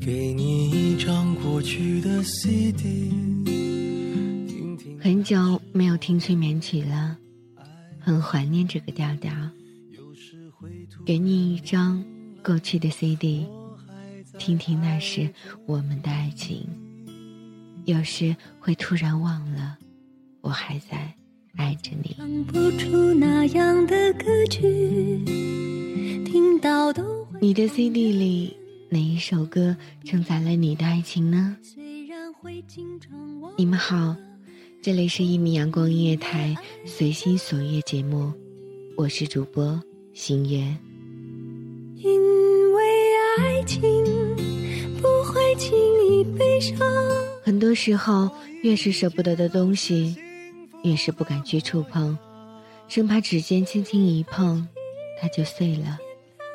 给你一张过去的 CD，很久没有听催眠曲了。很怀念这个调调，给你一张过去的 CD，听听那时我们的爱情。有时会突然忘了，我还在爱着你。唱不出那样的歌曲，听到都你的 CD 里哪一首歌承载了你的爱情呢？你们好。这里是一米阳光音乐台随心所欲节目，我是主播星月。因为爱情不会轻易悲伤。很多时候，越是舍不得的东西，越是不敢去触碰，生怕指尖轻轻一碰，它就碎了、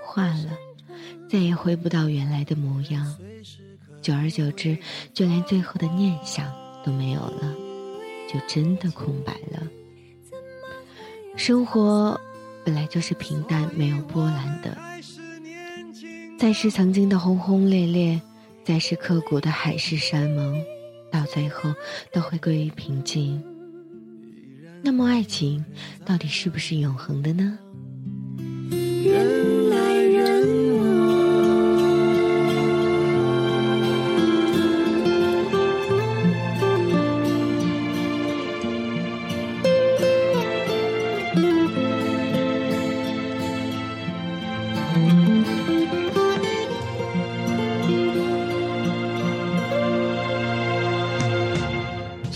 化了，再也回不到原来的模样。久而久之，就连最后的念想都没有了。就真的空白了。生活本来就是平淡没有波澜的，再是曾经的轰轰烈烈，再是刻骨的海誓山盟，到最后都会归于平静。那么，爱情到底是不是永恒的呢？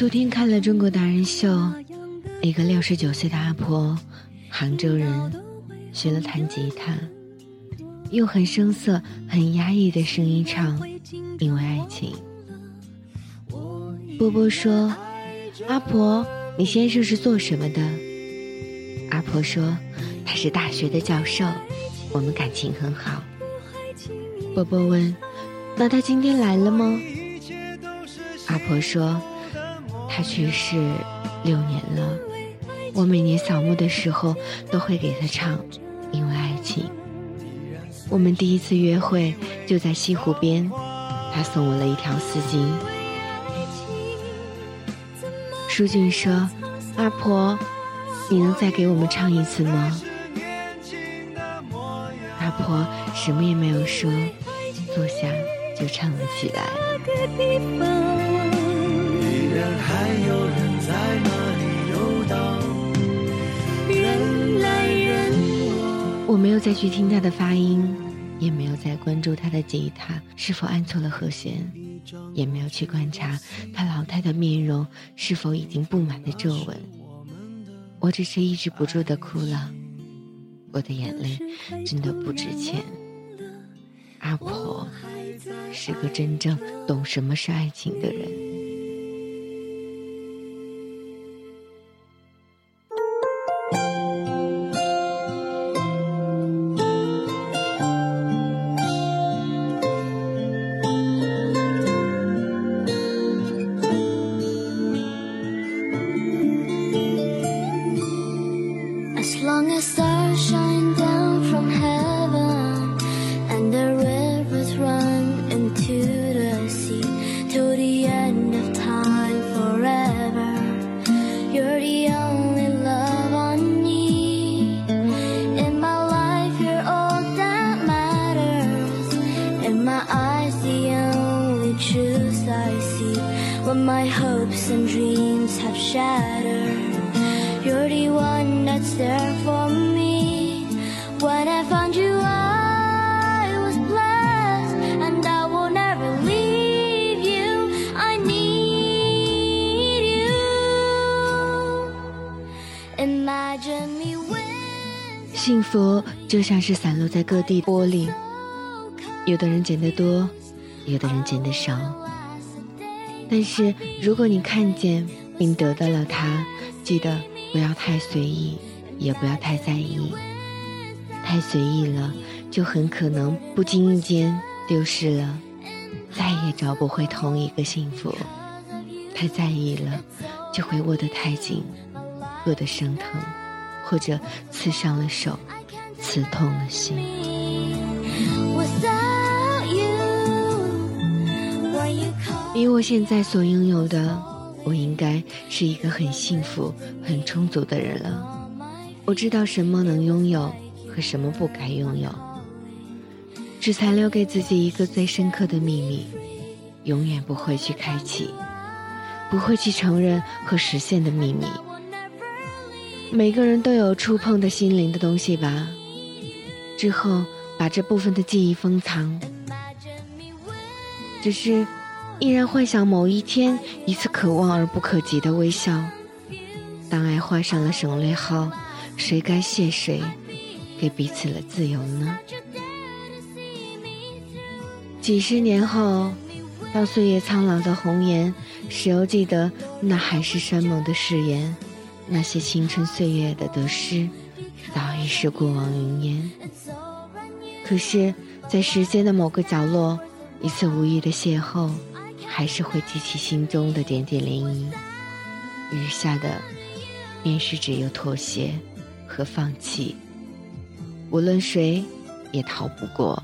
昨天看了《中国达人秀》，一个六十九岁的阿婆，杭州人，学了弹吉他，用很生涩、很压抑的声音唱《因为爱情》。波波说：“阿婆，你先生是做什么的？”阿婆说：“他是大学的教授，我们感情很好。”波波问：“那他今天来了吗？”阿婆说。他去世六年了，我每年扫墓的时候都会给他唱《因为爱情》。我们第一次约会就在西湖边，他送我了一条丝巾。淑俊说：“阿婆，你能再给我们唱一次吗？”阿婆什么也没有说，坐下就唱了起来。有再去听他的发音，也没有再关注他的吉他是否按错了和弦，也没有去观察他老态的面容是否已经布满了皱纹。我只是抑制不住的哭了，我的眼泪真的不值钱。阿婆是个真正懂什么是爱情的人。my hopes and dreams have shattered. You're the one that's there for me. When I found you, I was blessed, and I will never leave you. I need you. Imagine me when 幸福就像是散落在各地玻璃，有的人捡得多，有的人捡得少。 但是如果你看见并得到了它，记得。不要太随意，也不要太在意。太随意了，就很可能不经意间丢失了，再也找不回同一个幸福。太在意了，就会握得太紧，握得生疼，或者刺伤了手，刺痛了心。以我现在所拥有的。我应该是一个很幸福、很充足的人了。我知道什么能拥有和什么不该拥有，只残留给自己一个最深刻的秘密，永远不会去开启，不会去承认和实现的秘密。每个人都有触碰的心灵的东西吧？之后把这部分的记忆封藏，只是。依然幻想某一天一次可望而不可及的微笑。当爱画上了省略号，谁该谢谁，给彼此了自由呢？几十年后，当岁月苍老的红颜，谁又记得那海誓山盟的誓言？那些青春岁月的得失，早已是过往云烟。可是，在时间的某个角落，一次无意的邂逅。还是会激起心中的点点涟漪，余下的便是只有妥协和放弃，无论谁也逃不过。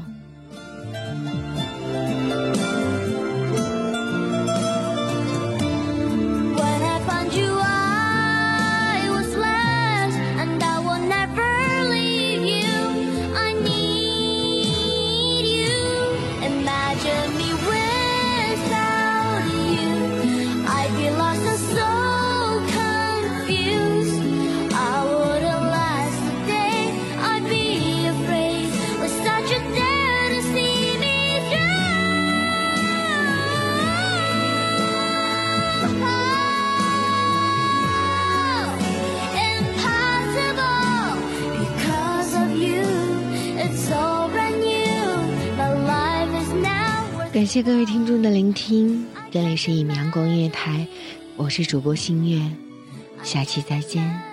感谢各位听众的聆听，这里是一米阳光音乐台，我是主播星月，下期再见。